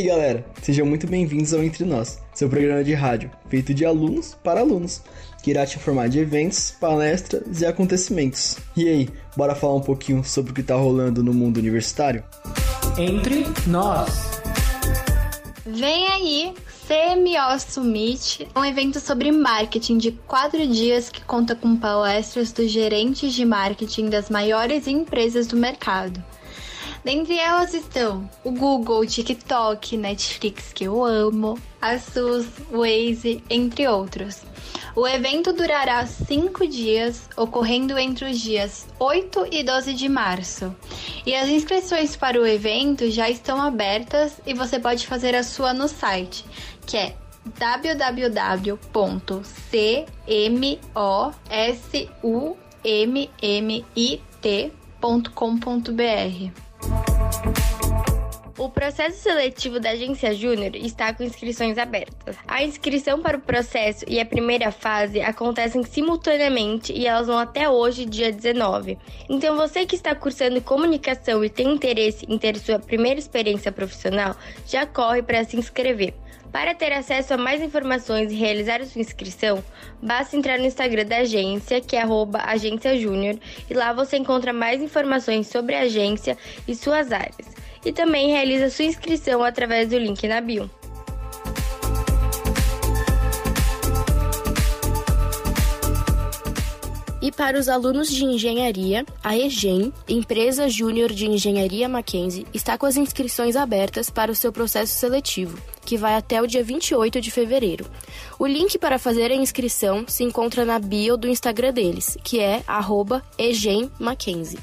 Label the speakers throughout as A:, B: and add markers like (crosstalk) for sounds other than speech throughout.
A: Aí, galera? Sejam muito bem-vindos ao Entre Nós, seu programa de rádio, feito de alunos para alunos, que irá te informar de eventos, palestras e acontecimentos. E aí, bora falar um pouquinho sobre o que está rolando no mundo universitário?
B: Entre nós.
C: Vem aí CMO Summit, um evento sobre marketing de quatro dias que conta com palestras dos gerentes de marketing das maiores empresas do mercado. Dentre elas estão o Google, o TikTok, Netflix, que eu amo, a SUS, Waze, entre outros. O evento durará cinco dias, ocorrendo entre os dias 8 e 12 de março. E as inscrições para o evento já estão abertas e você pode fazer a sua no site, que é www.cmosummit.com.br.
D: O processo seletivo da agência Júnior está com inscrições abertas. A inscrição para o processo e a primeira fase acontecem simultaneamente e elas vão até hoje, dia 19. Então, você que está cursando comunicação e tem interesse em ter sua primeira experiência profissional, já corre para se inscrever. Para ter acesso a mais informações e realizar sua inscrição, basta entrar no Instagram da agência, que é agência Júnior, e lá você encontra mais informações sobre a agência e suas áreas e também realiza sua inscrição através do link na bio.
E: E para os alunos de engenharia, a EGEM, Empresa Júnior de Engenharia Mackenzie, está com as inscrições abertas para o seu processo seletivo, que vai até o dia 28 de fevereiro. O link para fazer a inscrição se encontra na bio do Instagram deles, que é @egenmackenzie.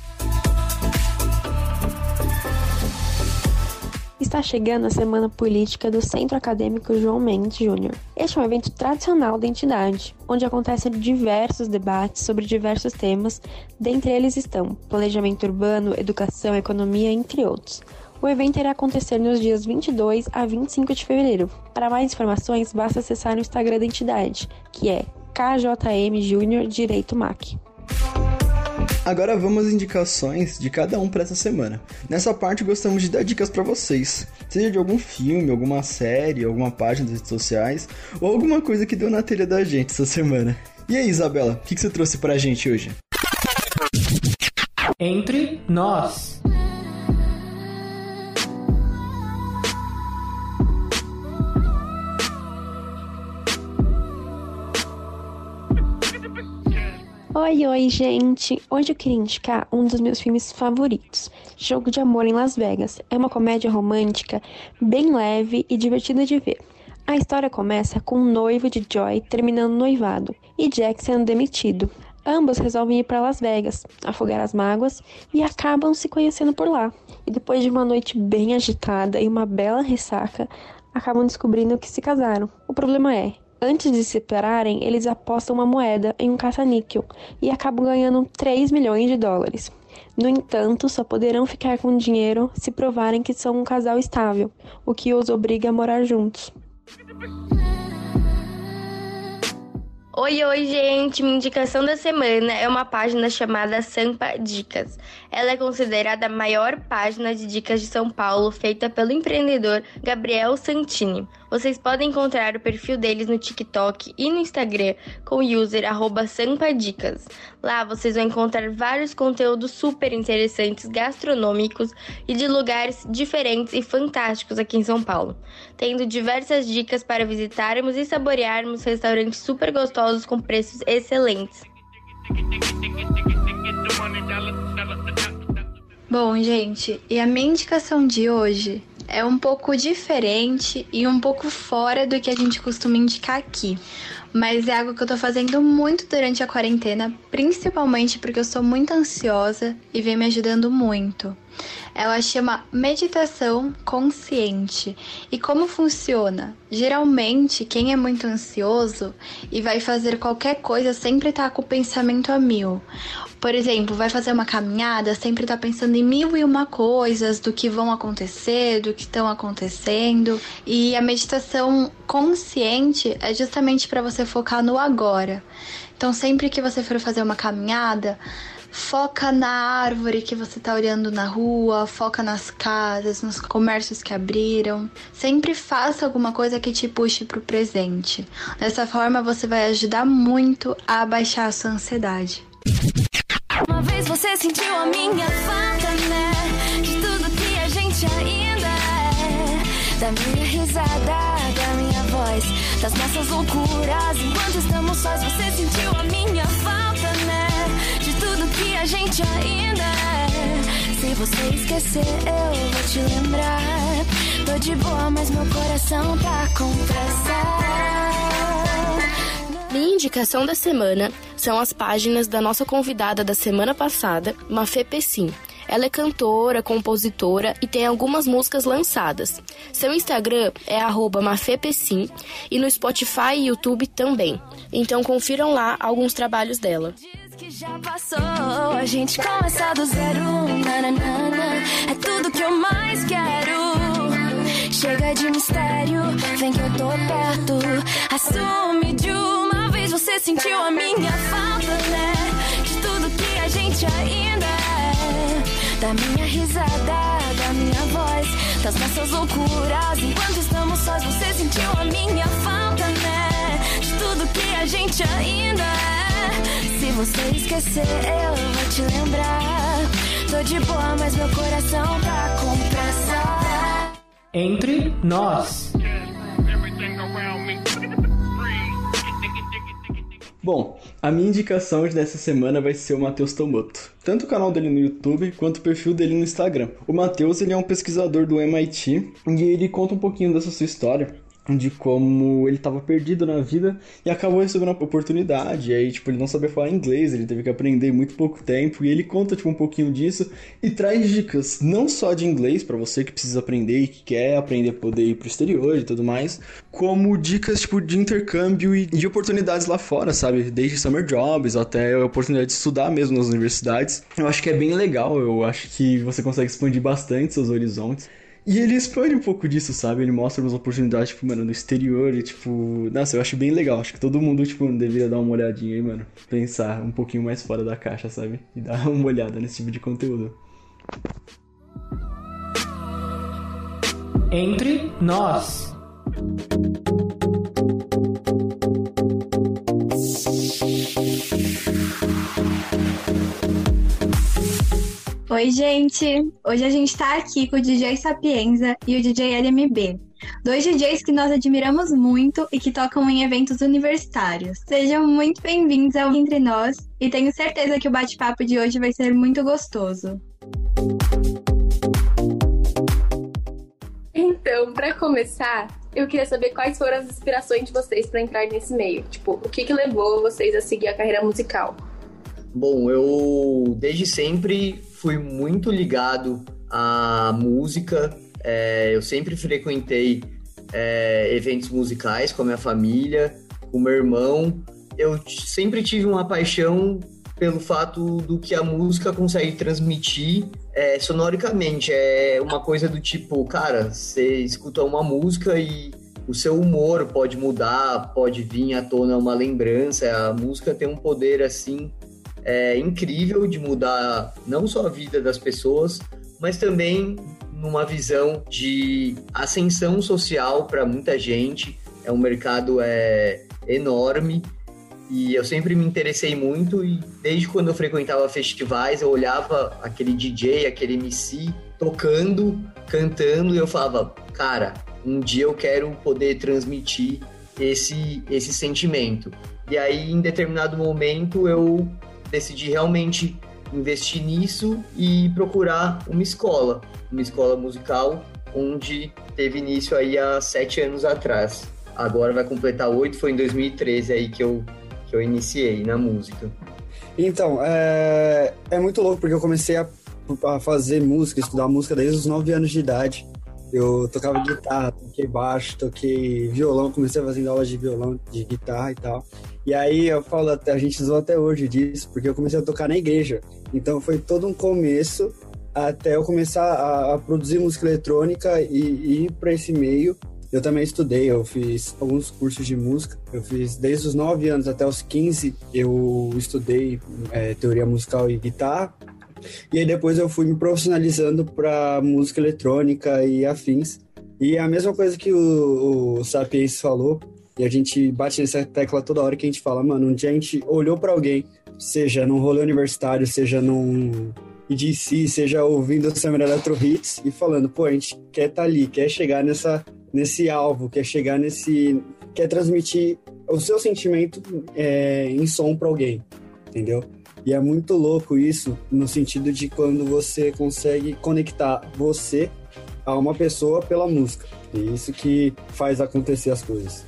F: Está chegando a Semana Política do Centro Acadêmico João Mendes Júnior. Este é um evento tradicional da entidade, onde acontecem diversos debates sobre diversos temas, dentre eles estão planejamento urbano, educação, economia, entre outros. O evento irá acontecer nos dias 22 a 25 de fevereiro. Para mais informações, basta acessar o Instagram da entidade, que é KJM Júnior Direito MAC.
A: Agora vamos às indicações de cada um para essa semana. Nessa parte gostamos de dar dicas para vocês, seja de algum filme, alguma série, alguma página das redes sociais ou alguma coisa que deu na telha da gente essa semana. E aí, Isabela, o que, que você trouxe pra gente hoje?
B: Entre nós.
F: Oi, oi, gente! Hoje eu queria indicar um dos meus filmes favoritos, Jogo de Amor em Las Vegas. É uma comédia romântica bem leve e divertida de ver. A história começa com um noivo de Joy terminando o noivado e Jack sendo demitido. Ambos resolvem ir para Las Vegas, afogar as mágoas e acabam se conhecendo por lá. E depois de uma noite bem agitada e uma bela ressaca, acabam descobrindo que se casaram. O problema é, Antes de se separarem, eles apostam uma moeda em um caça-níquel e acabam ganhando 3 milhões de dólares. No entanto, só poderão ficar com o dinheiro se provarem que são um casal estável, o que os obriga a morar juntos.
D: Oi, oi, gente! Minha indicação da semana é uma página chamada Sampa Dicas. Ela é considerada a maior página de dicas de São Paulo feita pelo empreendedor Gabriel Santini. Vocês podem encontrar o perfil deles no TikTok e no Instagram com o user sampadicas. Lá vocês vão encontrar vários conteúdos super interessantes, gastronômicos e de lugares diferentes e fantásticos aqui em São Paulo, tendo diversas dicas para visitarmos e saborearmos restaurantes super gostosos com preços excelentes.
C: Bom, gente, e a minha indicação de hoje é um pouco diferente e um pouco fora do que a gente costuma indicar aqui. Mas é algo que eu tô fazendo muito durante a quarentena, principalmente porque eu sou muito ansiosa e vem me ajudando muito. Ela chama meditação consciente. E como funciona? Geralmente, quem é muito ansioso e vai fazer qualquer coisa sempre tá com o pensamento a mil. Por exemplo, vai fazer uma caminhada, sempre tá pensando em mil e uma coisas do que vão acontecer, do que estão acontecendo. E a meditação consciente é justamente para você focar no agora. Então, sempre que você for fazer uma caminhada, foca na árvore que você está olhando na rua, foca nas casas, nos comércios que abriram. Sempre faça alguma coisa que te puxe para o presente. Dessa forma, você vai ajudar muito a abaixar a sua ansiedade.
G: Uma vez você sentiu a minha falta, né? De tudo que a gente ainda é. Da minha risada, voz, das nossas loucuras. Enquanto estamos sós, você sentiu a minha falta, né? De tudo que a gente ainda é. Se você esquecer, eu vou te lembrar. Tô de boa, mas meu coração tá com pressa.
E: Minha indicação da semana são as páginas da nossa convidada da semana passada, Mafê Pessim. Ela é cantora, compositora e tem algumas músicas lançadas. Seu Instagram é mafepessim e no Spotify e YouTube também. Então confiram lá alguns trabalhos dela.
G: Diz que já passou, a gente começa do zero. Nananana, é tudo que eu mais quero. Chega de mistério, vem que eu tô perto. Assume de uma vez, você sentiu a minha falta, né? De tudo que a gente ainda. Da minha risada, da minha voz, das nossas loucuras. Enquanto estamos sós, você sentiu a minha falta, né? De tudo que a gente ainda é. Se você esquecer, eu vou te lembrar. Tô de boa, mas meu coração tá com pressa.
B: Entre nós.
A: Bom, a minha indicação dessa semana vai ser o Matheus Tomoto. Tanto o canal dele no YouTube quanto o perfil dele no Instagram. O Matheus ele é um pesquisador do MIT e ele conta um pouquinho dessa sua história de como ele estava perdido na vida e acabou recebendo uma oportunidade. E aí, tipo, ele não sabia falar inglês, ele teve que aprender muito pouco tempo. E ele conta, tipo, um pouquinho disso e traz dicas não só de inglês para você que precisa aprender e que quer aprender a poder ir pro exterior e tudo mais, como dicas, tipo, de intercâmbio e de oportunidades lá fora, sabe? Desde summer jobs até a oportunidade de estudar mesmo nas universidades. Eu acho que é bem legal, eu acho que você consegue expandir bastante seus horizontes. E ele expande um pouco disso, sabe? Ele mostra umas oportunidades, tipo, mano, no exterior e, tipo... Nossa, eu acho bem legal. Acho que todo mundo, tipo, deveria dar uma olhadinha aí, mano. Pensar um pouquinho mais fora da caixa, sabe? E dar (laughs) uma olhada nesse tipo de conteúdo.
B: Entre nós.
C: Oi, gente! Hoje a gente tá aqui com o DJ Sapienza e o DJ LMB. Dois DJs que nós admiramos muito e que tocam em eventos universitários. Sejam muito bem-vindos ao Entre Nós e tenho certeza que o bate-papo de hoje vai ser muito gostoso.
H: Então, para começar, eu queria saber quais foram as inspirações de vocês para entrar nesse meio. Tipo, o que, que levou vocês a seguir a carreira musical?
I: Bom, eu desde sempre fui muito ligado à música. É, eu sempre frequentei é, eventos musicais com a minha família, com meu irmão. Eu sempre tive uma paixão pelo fato do que a música consegue transmitir é, sonoricamente. É uma coisa do tipo, cara, você escuta uma música e o seu humor pode mudar, pode vir à tona uma lembrança. A música tem um poder assim é, incrível de mudar não só a vida das pessoas, mas também numa visão de ascensão social para muita gente. É um mercado é, enorme e eu sempre me interessei muito e desde quando eu frequentava festivais eu olhava aquele DJ, aquele MC tocando, cantando e eu falava, cara, um dia eu quero poder transmitir esse esse sentimento. E aí em determinado momento eu decidi realmente investir nisso e procurar uma escola, uma escola musical, onde teve início aí há sete anos atrás. Agora vai completar oito, foi em 2013 aí que eu, que eu iniciei na música.
J: Então, é, é muito louco porque eu comecei a a fazer música, estudar música desde os 9 anos de idade. Eu tocava guitarra, toquei baixo, toquei violão, comecei fazendo aulas de violão, de guitarra e tal. E aí eu falo, até, a gente zoou até hoje disso, porque eu comecei a tocar na igreja. Então foi todo um começo até eu começar a, a produzir música eletrônica e, e ir para esse meio. Eu também estudei, eu fiz alguns cursos de música. Eu fiz desde os 9 anos até os 15, eu estudei é, teoria musical e guitarra. E aí depois eu fui me profissionalizando para música eletrônica e afins. E a mesma coisa que o, o Sapiens falou, e a gente bate nessa tecla toda hora que a gente fala, mano, um dia a gente olhou para alguém, seja num rolê universitário, seja num EDC, seja ouvindo o Summer Electro Hits e falando, pô, a gente quer estar tá ali, quer chegar nessa, nesse alvo, quer chegar nesse. quer transmitir o seu sentimento é, em som para alguém, entendeu? E é muito louco isso, no sentido de quando você consegue conectar você a uma pessoa pela música. E isso que faz acontecer as coisas.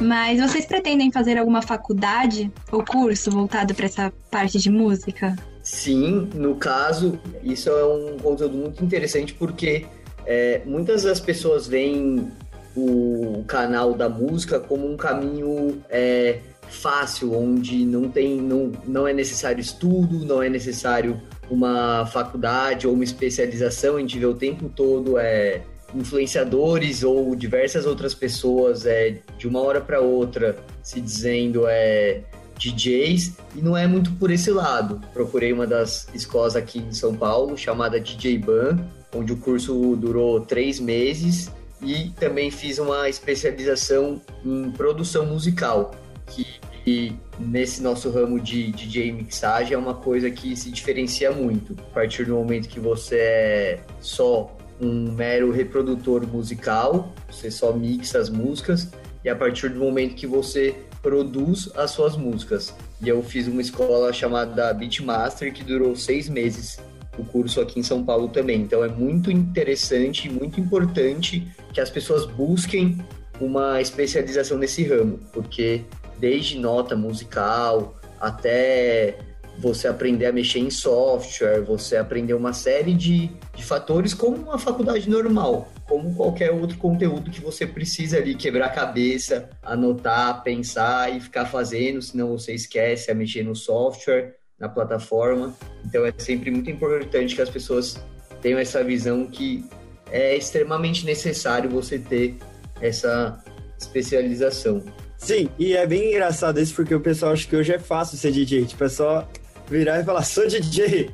C: Mas vocês pretendem fazer alguma faculdade ou curso voltado para essa parte de música?
I: Sim, no caso, isso é um conteúdo muito interessante porque é, muitas das pessoas veem o canal da música como um caminho é, fácil, onde não tem, não, não é necessário estudo, não é necessário uma faculdade ou uma especialização, a gente vê o tempo todo é, influenciadores ou diversas outras pessoas é, de uma hora para outra se dizendo é, DJs e não é muito por esse lado. Procurei uma das escolas aqui em São Paulo chamada DJ Ban, onde o curso durou três meses e também fiz uma especialização em produção musical que nesse nosso ramo de DJ mixagem é uma coisa que se diferencia muito. A partir do momento que você é só um mero reprodutor musical, você só mixa as músicas, e a partir do momento que você produz as suas músicas. E eu fiz uma escola chamada Beatmaster que durou seis meses, o curso aqui em São Paulo também. Então é muito interessante e muito importante que as pessoas busquem uma especialização nesse ramo, porque desde nota musical até você aprender a mexer em software, você aprender uma série de, de fatores como uma faculdade normal, como qualquer outro conteúdo que você precisa ali quebrar a cabeça, anotar, pensar e ficar fazendo, senão você esquece a mexer no software, na plataforma. Então é sempre muito importante que as pessoas tenham essa visão que é extremamente necessário você ter essa especialização.
J: Sim, e é bem engraçado isso porque o pessoal acha que hoje é fácil ser DJ. Tipo, é só virar e falar, sou DJ,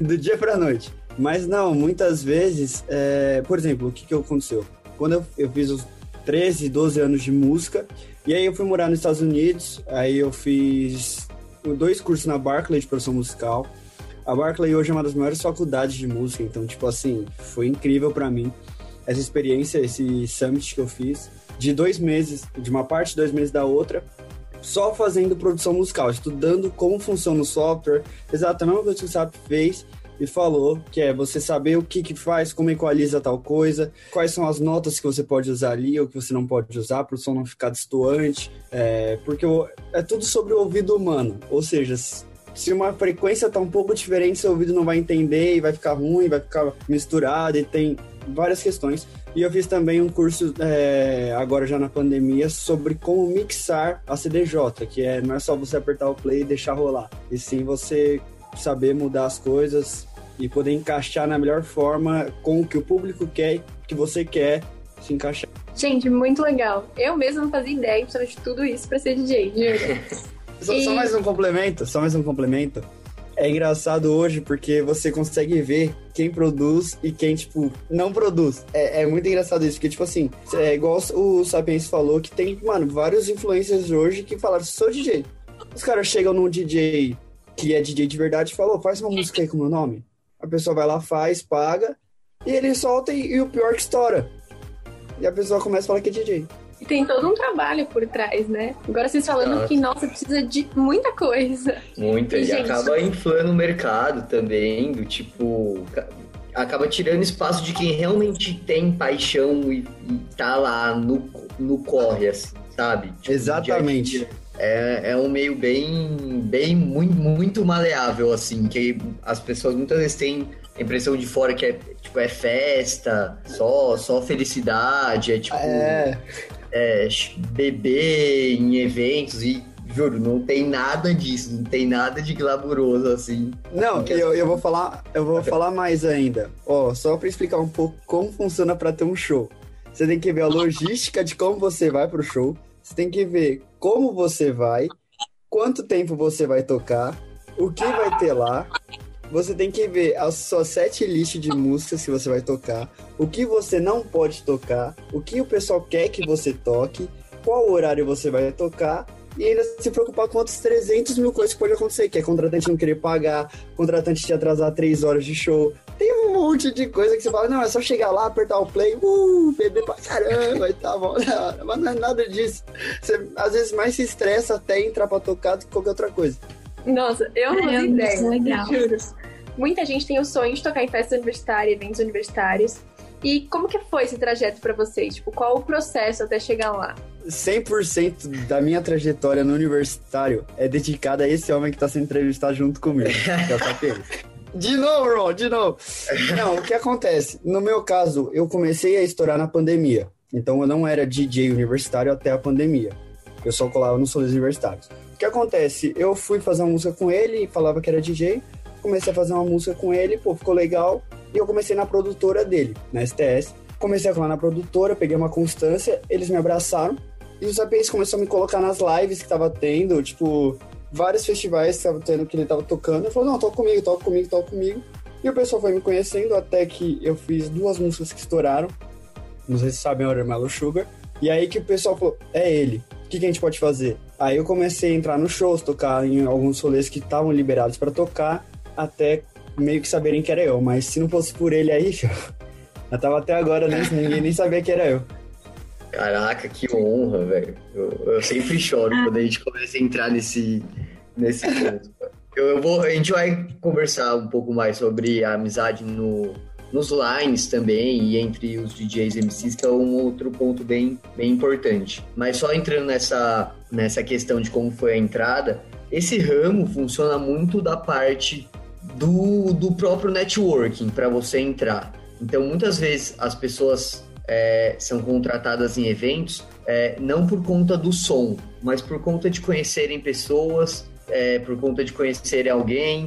J: do dia pra noite. Mas não, muitas vezes, é... por exemplo, o que, que aconteceu? Quando eu, eu fiz os 13, 12 anos de música, e aí eu fui morar nos Estados Unidos, aí eu fiz dois cursos na Berkeley de produção musical. A Berkeley hoje é uma das maiores faculdades de música, então, tipo assim, foi incrível para mim essa experiência, esse summit que eu fiz de dois meses, de uma parte, dois meses da outra, só fazendo produção musical, estudando como funciona o software, exatamente coisa que o SAP fez e falou, que é você saber o que que faz, como equaliza tal coisa, quais são as notas que você pode usar ali ou que você não pode usar para o som não ficar distoante, é, porque é tudo sobre o ouvido humano, ou seja, se uma frequência tá um pouco diferente, seu ouvido não vai entender e vai ficar ruim, vai ficar misturado e tem várias questões. E eu fiz também um curso, é, agora já na pandemia, sobre como mixar a CDJ, que é, não é só você apertar o play e deixar rolar, e sim você saber mudar as coisas e poder encaixar na melhor forma com o que o público quer, que você quer se encaixar.
H: Gente, muito legal. Eu mesmo não fazia ideia de tudo isso para ser DJ, juro. (laughs)
J: só, e... só mais um complemento, só mais um complemento é engraçado hoje porque você consegue ver quem produz e quem, tipo, não produz. É, é muito engraçado isso, porque, tipo assim, é igual o Sapiens falou que tem, mano, vários influencers hoje que falaram, sou DJ. Os caras chegam num DJ que é DJ de verdade e falou, faz uma música aí com o meu nome. A pessoa vai lá, faz, paga, e ele solta e, e o pior que estoura. E a pessoa começa a falar que é DJ.
H: E tem todo um trabalho por trás, né? Agora vocês falando Nossa. que, nossa, precisa de muita coisa.
I: Muita, e, e gente... acaba inflando o mercado também, do tipo. Acaba tirando espaço de quem realmente tem paixão e, e tá lá no, no corre, assim, sabe?
J: Tipo, Exatamente.
I: é, é um meio bem, bem muito, muito maleável, assim, que as pessoas muitas vezes têm a impressão de fora que é, tipo, é festa, só, só felicidade, é tipo...
A: É.
I: é, beber em eventos e juro, não tem nada disso, não tem nada de glamuroso assim.
J: Não, eu, eu vou falar, eu vou falar mais ainda. Ó, só para explicar um pouco como funciona para ter um show. Você tem que ver a logística de como você vai pro show, você tem que ver como você vai, quanto tempo você vai tocar, o que vai ter lá. Você tem que ver a sua set list de músicas que você vai tocar, o que você não pode tocar, o que o pessoal quer que você toque, qual horário você vai tocar e ainda se preocupar com outros 300 mil coisas que pode acontecer, que é contratante não querer pagar, contratante te atrasar três horas de show. Tem um monte de coisa que você fala, não, é só chegar lá, apertar o play, uh, beber pra caramba e tá bom. Mas não é nada disso. Você às vezes mais se estressa até entrar pra tocar do que qualquer outra coisa.
H: Nossa, eu não tenho ideia,
C: legal.
H: juro. Muita gente tem o sonho de tocar em festa universitária, eventos universitários. E como que foi esse trajeto pra vocês? Tipo, qual o processo até chegar lá?
J: 100% da minha trajetória no universitário é dedicada a esse homem que tá sendo entrevistado junto comigo. que é o. (laughs) De novo, irmão, de novo. Não, o que acontece? No meu caso, eu comecei a estourar na pandemia. Então eu não era DJ universitário até a pandemia. Eu só colava nos solos universitários. O que acontece? Eu fui fazer uma música com ele, falava que era DJ, comecei a fazer uma música com ele, pô, ficou legal. E eu comecei na produtora dele, na STS. Comecei a colar na produtora, peguei uma constância, eles me abraçaram. E os APs começou a me colocar nas lives que tava tendo, tipo, vários festivais que tava tendo que ele tava tocando. Ele falou, não, toca comigo, toca comigo, toca comigo. E o pessoal foi me conhecendo até que eu fiz duas músicas que estouraram. Não sei se sabem, era Mellow Sugar. E aí que o pessoal falou, é ele, o que, que a gente pode fazer? Aí eu comecei a entrar nos shows, tocar em alguns rolês que estavam liberados para tocar, até meio que saberem que era eu. Mas se não fosse por ele aí, (laughs) eu tava até agora, né? Ninguém nem sabia que era eu.
I: Caraca, que honra, velho. Eu, eu sempre choro quando a gente começa a entrar nesse, nesse ponto. Eu, eu vou, a gente vai conversar um pouco mais sobre a amizade no, nos lines também e entre os DJs e MCs, que é um outro ponto bem, bem importante. Mas só entrando nessa, nessa questão de como foi a entrada, esse ramo funciona muito da parte do, do próprio networking para você entrar. Então, muitas vezes as pessoas é, são contratadas em eventos é, não por conta do som, mas por conta de conhecerem pessoas, é, por conta de conhecerem alguém.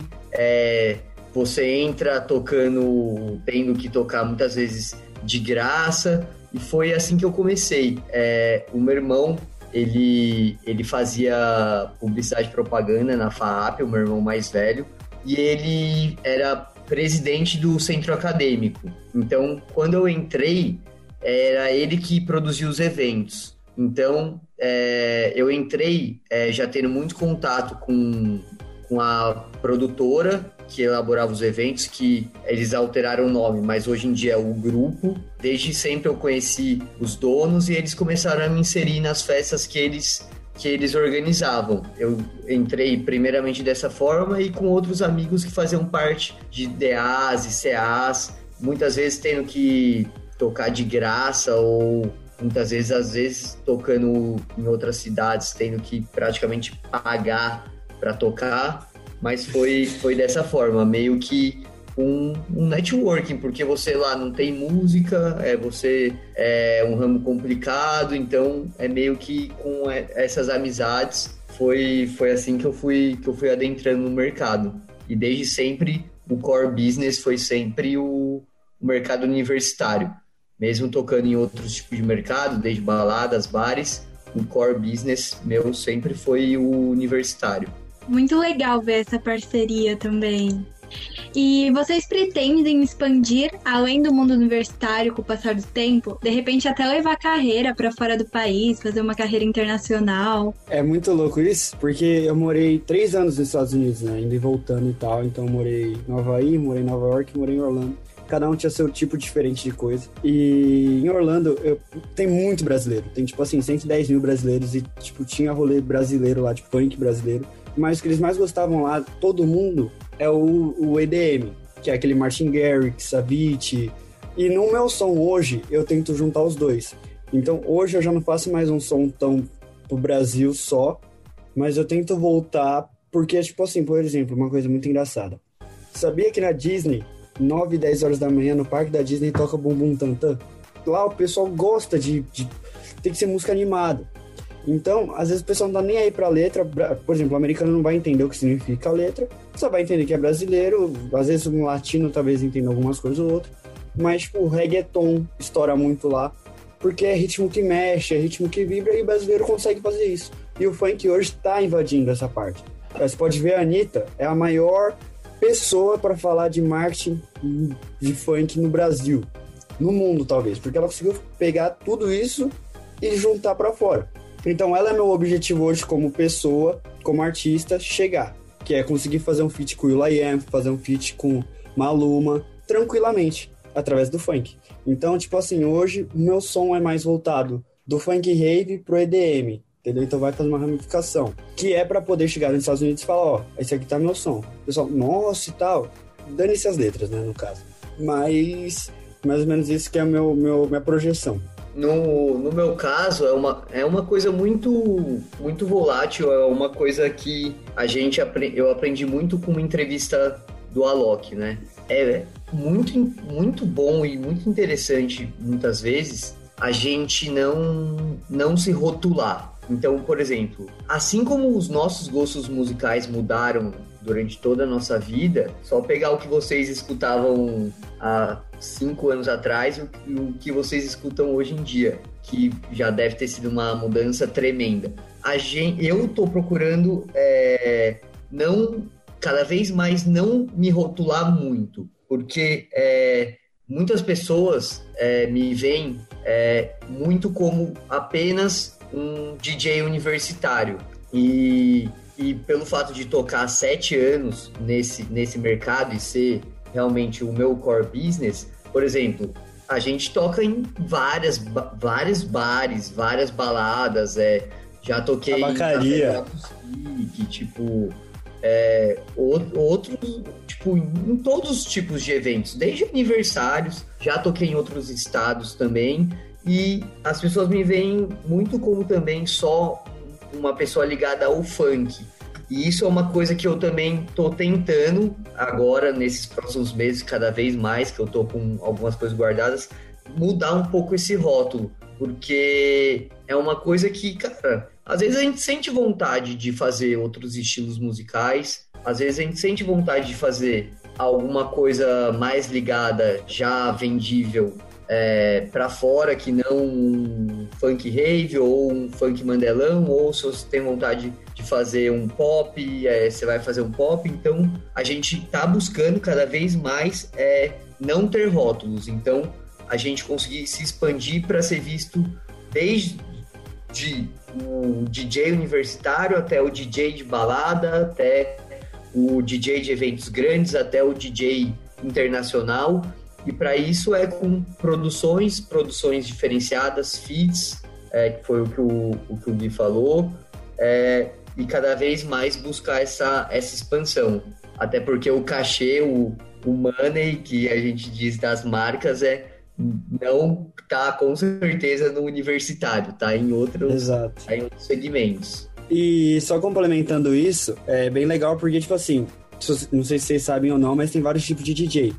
I: Você entra tocando, tendo que tocar muitas vezes de graça, e foi assim que eu comecei. É, o meu irmão, ele, ele fazia publicidade e propaganda na FAAP, o meu irmão mais velho, e ele era presidente do centro acadêmico. Então, quando eu entrei, era ele que produzia os eventos. Então, é, eu entrei é, já tendo muito contato com, com a produtora que elaborava os eventos, que eles alteraram o nome, mas hoje em dia é o grupo. Desde sempre eu conheci os donos e eles começaram a me inserir nas festas que eles que eles organizavam. Eu entrei primeiramente dessa forma e com outros amigos que faziam parte de DAs e CAs, muitas vezes tendo que tocar de graça ou muitas vezes às vezes tocando em outras cidades tendo que praticamente pagar para tocar, mas foi foi dessa forma, meio que um, um, networking, porque você lá não tem música, é você é um ramo complicado, então é meio que com essas amizades foi, foi assim que eu fui que eu fui adentrando no mercado. E desde sempre o core business foi sempre o, o mercado universitário. Mesmo tocando em outros tipos de mercado, desde baladas, bares, o core business meu sempre foi o universitário.
C: Muito legal ver essa parceria também. E vocês pretendem expandir além do mundo universitário com o passar do tempo? De repente até levar carreira para fora do país, fazer uma carreira internacional?
J: É muito louco isso, porque eu morei três anos nos Estados Unidos, né? Indo e voltando e tal. Então morei em Havaí, morei em Nova York, morei em Orlando. Cada um tinha seu tipo diferente de coisa. E em Orlando, eu, tem muito brasileiro. Tem, tipo assim, 110 mil brasileiros. E, tipo, tinha rolê brasileiro lá, tipo, funk brasileiro. Mas o que eles mais gostavam lá, todo mundo, é o, o EDM, que é aquele Martin Garrix, Savit. E no meu som hoje, eu tento juntar os dois. Então hoje eu já não faço mais um som tão pro Brasil só, mas eu tento voltar porque, tipo assim, por exemplo, uma coisa muito engraçada. Sabia que na Disney, 9, 10 horas da manhã, no parque da Disney, toca Bum Bum Tantan? Lá o pessoal gosta de, de. Tem que ser música animada. Então, às vezes o pessoal não tá nem aí pra letra. Por exemplo, o americano não vai entender o que significa a letra, só vai entender que é brasileiro. Às vezes um latino talvez entenda algumas coisas ou outras. Mas, tipo, o reggaeton estoura muito lá, porque é ritmo que mexe, é ritmo que vibra e o brasileiro consegue fazer isso. E o funk hoje está invadindo essa parte. Você pode ver a Anitta, é a maior pessoa para falar de marketing de funk no Brasil. No mundo, talvez, porque ela conseguiu pegar tudo isso e juntar para fora. Então, ela é meu objetivo hoje como pessoa, como artista, chegar. Que é conseguir fazer um feat com o Will.i.am, fazer um feat com Maluma, tranquilamente, através do funk. Então, tipo assim, hoje o meu som é mais voltado do funk rave pro EDM, entendeu? Então vai fazer uma ramificação, que é para poder chegar nos Estados Unidos e falar, ó, esse aqui tá meu som. Pessoal, nossa e tal. Dane-se as letras, né, no caso. Mas mais ou menos isso que é meu, meu, minha projeção.
I: No, no meu caso, é uma, é uma coisa muito, muito volátil, é uma coisa que a gente eu aprendi muito com uma entrevista do Alok, né? É muito, muito bom e muito interessante, muitas vezes, a gente não, não se rotular. Então, por exemplo, assim como os nossos gostos musicais mudaram durante toda a nossa vida, só pegar o que vocês escutavam há cinco anos atrás e o que vocês escutam hoje em dia, que já deve ter sido uma mudança tremenda. A gente, eu estou procurando é, não cada vez mais não me rotular muito, porque é, muitas pessoas é, me veem é, muito como apenas um DJ universitário. E, e pelo fato de tocar sete anos nesse, nesse mercado e ser realmente o meu core business, por exemplo, a gente toca em várias, vários bares, várias baladas, é, já toquei
J: Tabacaria.
I: em tipo, é, outros, tipo, em todos os tipos de eventos, desde aniversários, já toquei em outros estados também, e as pessoas me veem muito como também só uma pessoa ligada ao funk. E isso é uma coisa que eu também tô tentando agora, nesses próximos meses, cada vez mais, que eu tô com algumas coisas guardadas, mudar um pouco esse rótulo. Porque é uma coisa que, cara, às vezes a gente sente vontade de fazer outros estilos musicais, às vezes a gente sente vontade de fazer alguma coisa mais ligada, já vendível é, para fora que não um funk rave ou um funk mandelão, ou se você tem vontade de fazer um pop, é, você vai fazer um pop. Então a gente está buscando cada vez mais é, não ter rótulos. Então a gente conseguir se expandir para ser visto desde de o DJ universitário até o DJ de balada, até o DJ de eventos grandes, até o DJ internacional. E para isso é com produções, produções diferenciadas, feeds, é, que foi o que o, o, que o Gui falou, é, e cada vez mais buscar essa, essa expansão. Até porque o cachê, o, o money que a gente diz das marcas é não tá com certeza no universitário, tá em outros,
J: Exato.
I: Tá em outros segmentos.
J: E só complementando isso, é bem legal porque, tipo assim, não sei se vocês sabem ou não, mas tem vários tipos de DJ.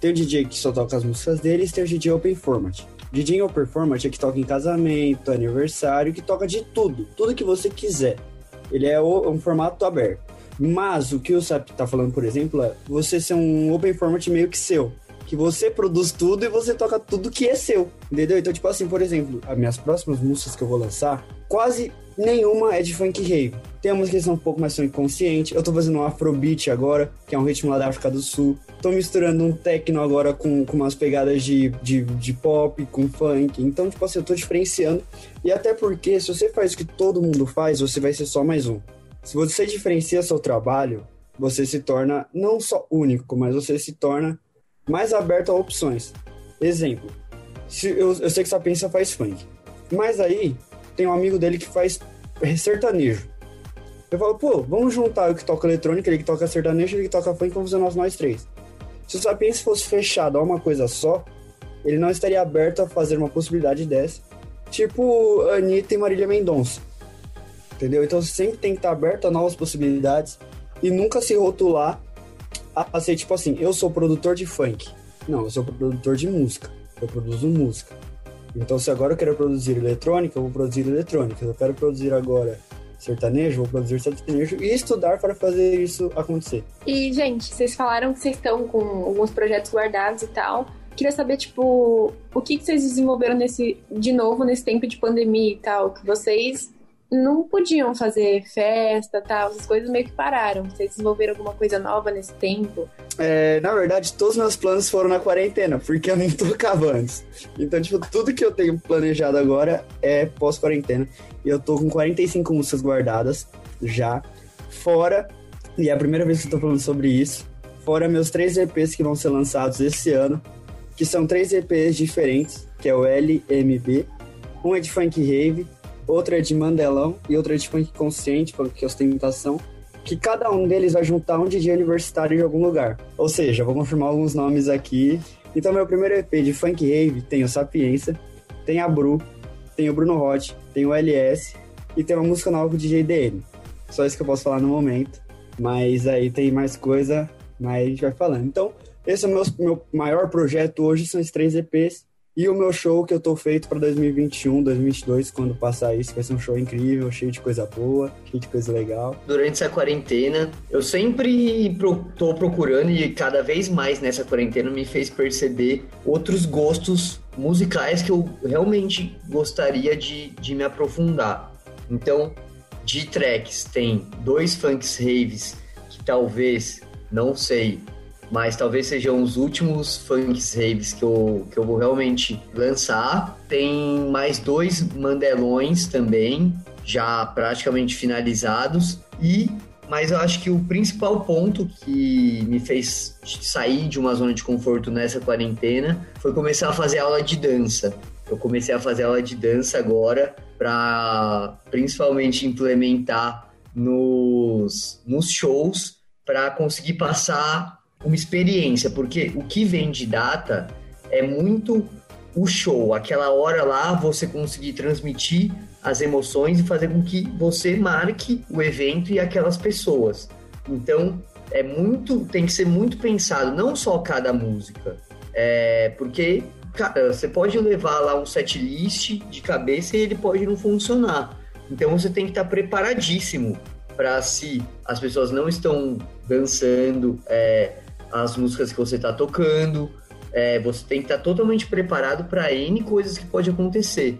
J: Tem o DJ que só toca as músicas deles, tem o DJ Open Format. DJ Open Format é que toca em casamento, aniversário, que toca de tudo, tudo que você quiser. Ele é um formato aberto. Mas o que o SAP tá falando, por exemplo, é você ser um Open Format meio que seu que você produz tudo e você toca tudo que é seu, entendeu? Então, tipo assim, por exemplo, as minhas próximas músicas que eu vou lançar, quase nenhuma é de funk rave. Tem umas que são um pouco mais são inconsciente. Eu tô fazendo um afrobeat agora, que é um ritmo lá da África do Sul. Tô misturando um techno agora com, com umas pegadas de, de, de pop, com funk. Então, tipo assim, eu tô diferenciando. E até porque, se você faz o que todo mundo faz, você vai ser só mais um. Se você diferencia seu trabalho, você se torna não só único, mas você se torna mais aberto a opções. Exemplo, se eu, eu sei que Sapiência faz funk, mas aí tem um amigo dele que faz sertanejo. Eu falo, pô, vamos juntar o que toca eletrônica, ele que toca sertanejo, ele que toca funk, vamos fazer nós, nós três. Se o Sapiência fosse fechado a uma coisa só, ele não estaria aberto a fazer uma possibilidade dessa. Tipo Anitta e Marília Mendonça. entendeu? Então você sempre tem que estar aberto a novas possibilidades e nunca se rotular a ser tipo assim, eu sou produtor de funk. Não, eu sou produtor de música. Eu produzo música. Então, se agora eu quero produzir eletrônica, eu vou produzir eletrônica. Se eu quero produzir agora sertanejo, vou produzir sertanejo e estudar para fazer isso acontecer.
H: E, gente, vocês falaram que vocês estão com alguns projetos guardados e tal. Queria saber, tipo, o que, vocês desenvolveram nesse, de novo nesse tempo de pandemia e tal, que vocês não podiam fazer festa tal, essas coisas meio que pararam. Vocês desenvolveram alguma coisa nova nesse tempo?
J: É, na verdade, todos os meus planos foram na quarentena, porque eu nem (laughs) tocava antes. Então, tipo, tudo que eu tenho planejado agora é pós-quarentena. E eu tô com 45 músicas guardadas já, fora, e é a primeira vez que eu tô falando sobre isso, fora meus três EPs que vão ser lançados esse ano, que são três EPs diferentes, que é o LMB, um é de funk rave, outra é de Mandelão e outra é de funk consciente, funk ostentação, que cada um deles vai juntar um DJ universitário em algum lugar. Ou seja, vou confirmar alguns nomes aqui. Então, meu primeiro EP de funk rave tem o Sapiência, tem a Bru, tem o Bruno Hot, tem o LS e tem uma música nova com o DJ DN. Só isso que eu posso falar no momento. Mas aí tem mais coisa, mas a gente vai falando. Então, esse é o meu, meu maior projeto hoje, são esses três EPs. E o meu show que eu tô feito para 2021, 2022, quando passar isso, vai ser um show incrível, cheio de coisa boa, cheio de coisa legal.
I: Durante essa quarentena, eu sempre pro, tô procurando e cada vez mais nessa quarentena me fez perceber outros gostos musicais que eu realmente gostaria de, de me aprofundar. Então, de tracks, tem dois funks raves que talvez, não sei, mas talvez sejam os últimos funks raves que eu, que eu vou realmente lançar. Tem mais dois mandelões também, já praticamente finalizados. E mas eu acho que o principal ponto que me fez sair de uma zona de conforto nessa quarentena foi começar a fazer aula de dança. Eu comecei a fazer aula de dança agora para principalmente implementar nos, nos shows para conseguir passar uma experiência, porque o que vem de data é muito o show, aquela hora lá você conseguir transmitir as emoções e fazer com que você marque o evento e aquelas pessoas. Então, é muito, tem que ser muito pensado, não só cada música, é, porque cara, você pode levar lá um set list de cabeça e ele pode não funcionar. Então você tem que estar preparadíssimo para se as pessoas não estão dançando, é, as músicas que você está tocando. É, você tem que estar tá totalmente preparado para N coisas que pode acontecer.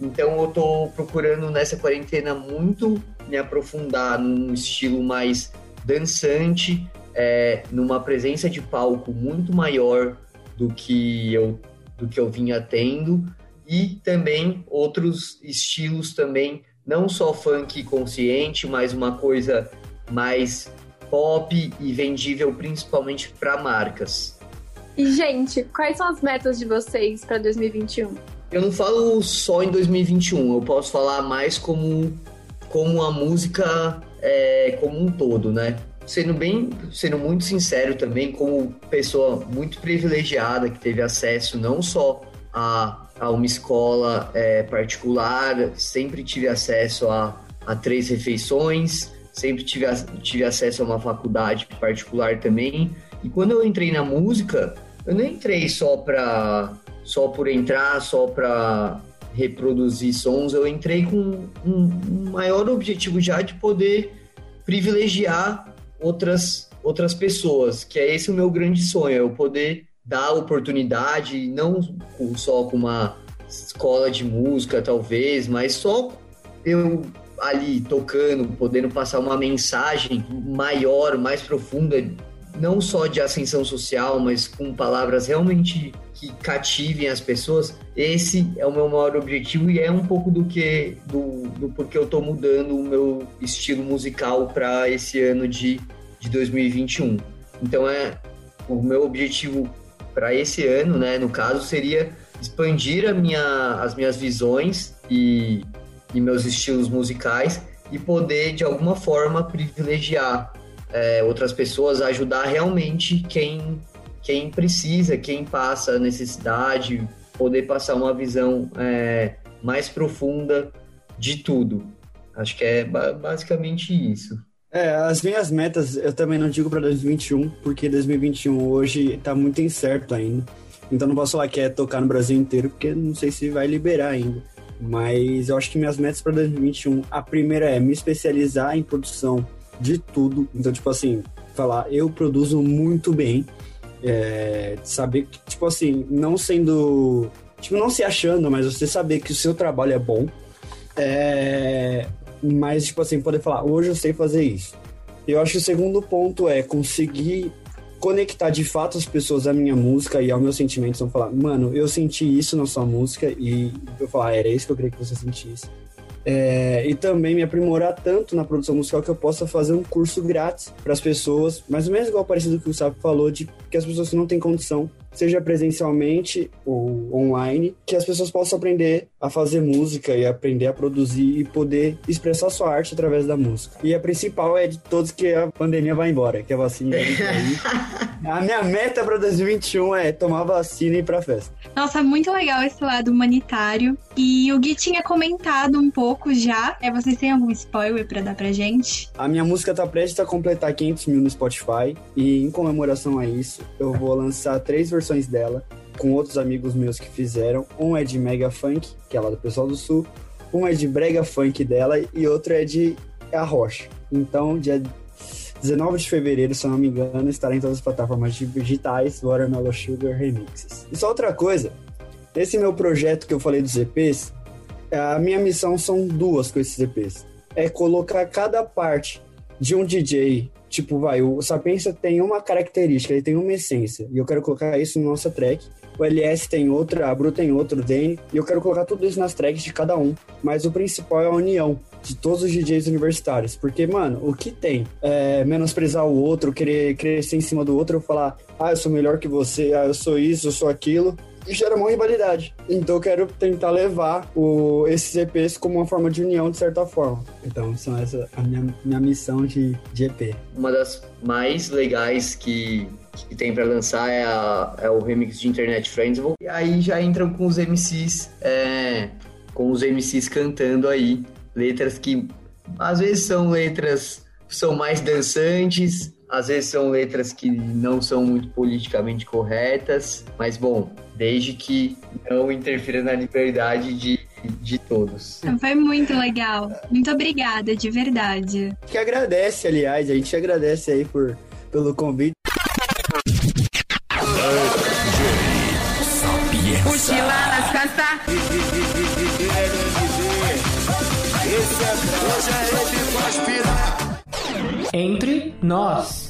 I: Então eu estou procurando nessa quarentena muito me aprofundar num estilo mais dançante, é, numa presença de palco muito maior do que eu do que eu vinha tendo e também outros estilos também, não só funk consciente, mas uma coisa mais pop e vendível principalmente para marcas.
H: E, gente, quais são as metas de vocês para 2021?
I: Eu não falo só em 2021, eu posso falar mais como, como a música é, como um todo, né? Sendo bem, sendo muito sincero também, como pessoa muito privilegiada que teve acesso não só a, a uma escola é, particular, sempre tive acesso a, a três refeições, sempre tive, tive acesso a uma faculdade particular também. E quando eu entrei na música, eu não entrei só para só por entrar, só para reproduzir sons, eu entrei com um, maior objetivo já de poder privilegiar outras outras pessoas, que é esse o meu grande sonho, eu poder dar oportunidade, não só com uma escola de música talvez, mas só eu ali tocando, podendo passar uma mensagem maior, mais profunda, não só de ascensão social, mas com palavras realmente que cativem as pessoas, esse é o meu maior objetivo e é um pouco do que do, do porquê eu estou mudando o meu estilo musical para esse ano de, de 2021. Então é o meu objetivo para esse ano, né, no caso seria expandir minha, as minhas visões e e meus estilos musicais e poder de alguma forma privilegiar é, outras pessoas, ajudar realmente quem quem precisa, quem passa necessidade, poder passar uma visão é, mais profunda de tudo. Acho que é basicamente isso.
J: É, as minhas metas eu também não digo para 2021, porque 2021 hoje tá muito incerto ainda. Então não posso falar que é tocar no Brasil inteiro, porque não sei se vai liberar ainda. Mas eu acho que minhas metas para 2021, a primeira é me especializar em produção de tudo. Então, tipo assim, falar, eu produzo muito bem. É, saber que, tipo assim, não sendo. Tipo, não se achando, mas você saber que o seu trabalho é bom. É, mas, tipo assim, poder falar, hoje eu sei fazer isso. Eu acho que o segundo ponto é conseguir conectar de fato as pessoas à minha música e ao meu sentimento. Então, falar, mano, eu senti isso na sua música e eu falar, ah, era isso que eu queria que você sentisse. É, e também me aprimorar tanto na produção musical que eu possa fazer um curso grátis para as pessoas, mais ou menos igual parecido com o Sapo falou, de que as pessoas que não têm condição seja presencialmente ou online, que as pessoas possam aprender a fazer música e aprender a produzir e poder expressar sua arte através da música. E a principal é de todos que a pandemia vai embora, que a vacina vai (laughs) A minha meta para 2021 é tomar vacina e ir pra festa.
K: Nossa, muito legal esse lado humanitário. E o Gui tinha comentado um pouco já. É, vocês têm algum spoiler para dar pra gente?
J: A minha música tá prestes a completar 500 mil no Spotify. E em comemoração a isso, eu vou lançar três versões versões dela com outros amigos meus que fizeram. Um é de Mega Funk, que é lá do pessoal do Sul. Um é de Brega Funk dela e outro é de A Rocha. Então, dia 19 de fevereiro, se eu não me engano, estará em todas as plataformas digitais Watermelon Sugar Remixes. E só outra coisa, esse meu projeto que eu falei dos EPs, a minha missão são duas com esses EPs. É colocar cada parte de um DJ Tipo, vai, o Sapiência tem uma característica, ele tem uma essência, e eu quero colocar isso na nossa track. O LS tem outra, a Bru tem outro, o Dane, e eu quero colocar tudo isso nas tracks de cada um. Mas o principal é a união de todos os DJs universitários. Porque, mano, o que tem é menosprezar o outro, querer crescer em cima do outro, falar, ah, eu sou melhor que você, ah, eu sou isso, eu sou aquilo gera uma rivalidade. Então eu quero tentar levar o, esses EPs como uma forma de união, de certa forma. Então, são essa a minha, minha missão de, de EP.
I: Uma das mais legais que, que tem para lançar é, a, é, o remix de Internet Friends. E aí já entram com os MCs, é, com os MCs cantando aí letras que às vezes são letras são mais dançantes, às vezes são letras que não são muito politicamente corretas, mas bom, desde que não interfira na liberdade de, de todos.
K: Foi muito legal. Muito obrigada, de verdade.
J: Que agradece, aliás, a gente agradece aí por, pelo convite.
L: Mochila nas costas.
B: Esse é entre nós.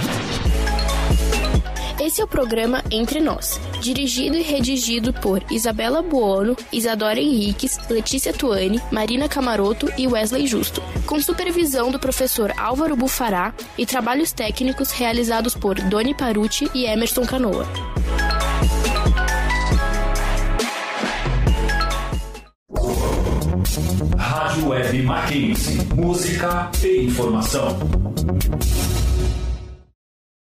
E: Esse é o programa Entre Nós, dirigido e redigido por Isabela Buono, Isadora Henriques, Letícia Tuani, Marina Camaroto e Wesley Justo, com supervisão do professor Álvaro Bufará e trabalhos técnicos realizados por Doni Paruti e Emerson Canoa.
M: Rádio Web Mackenzie. Música e informação.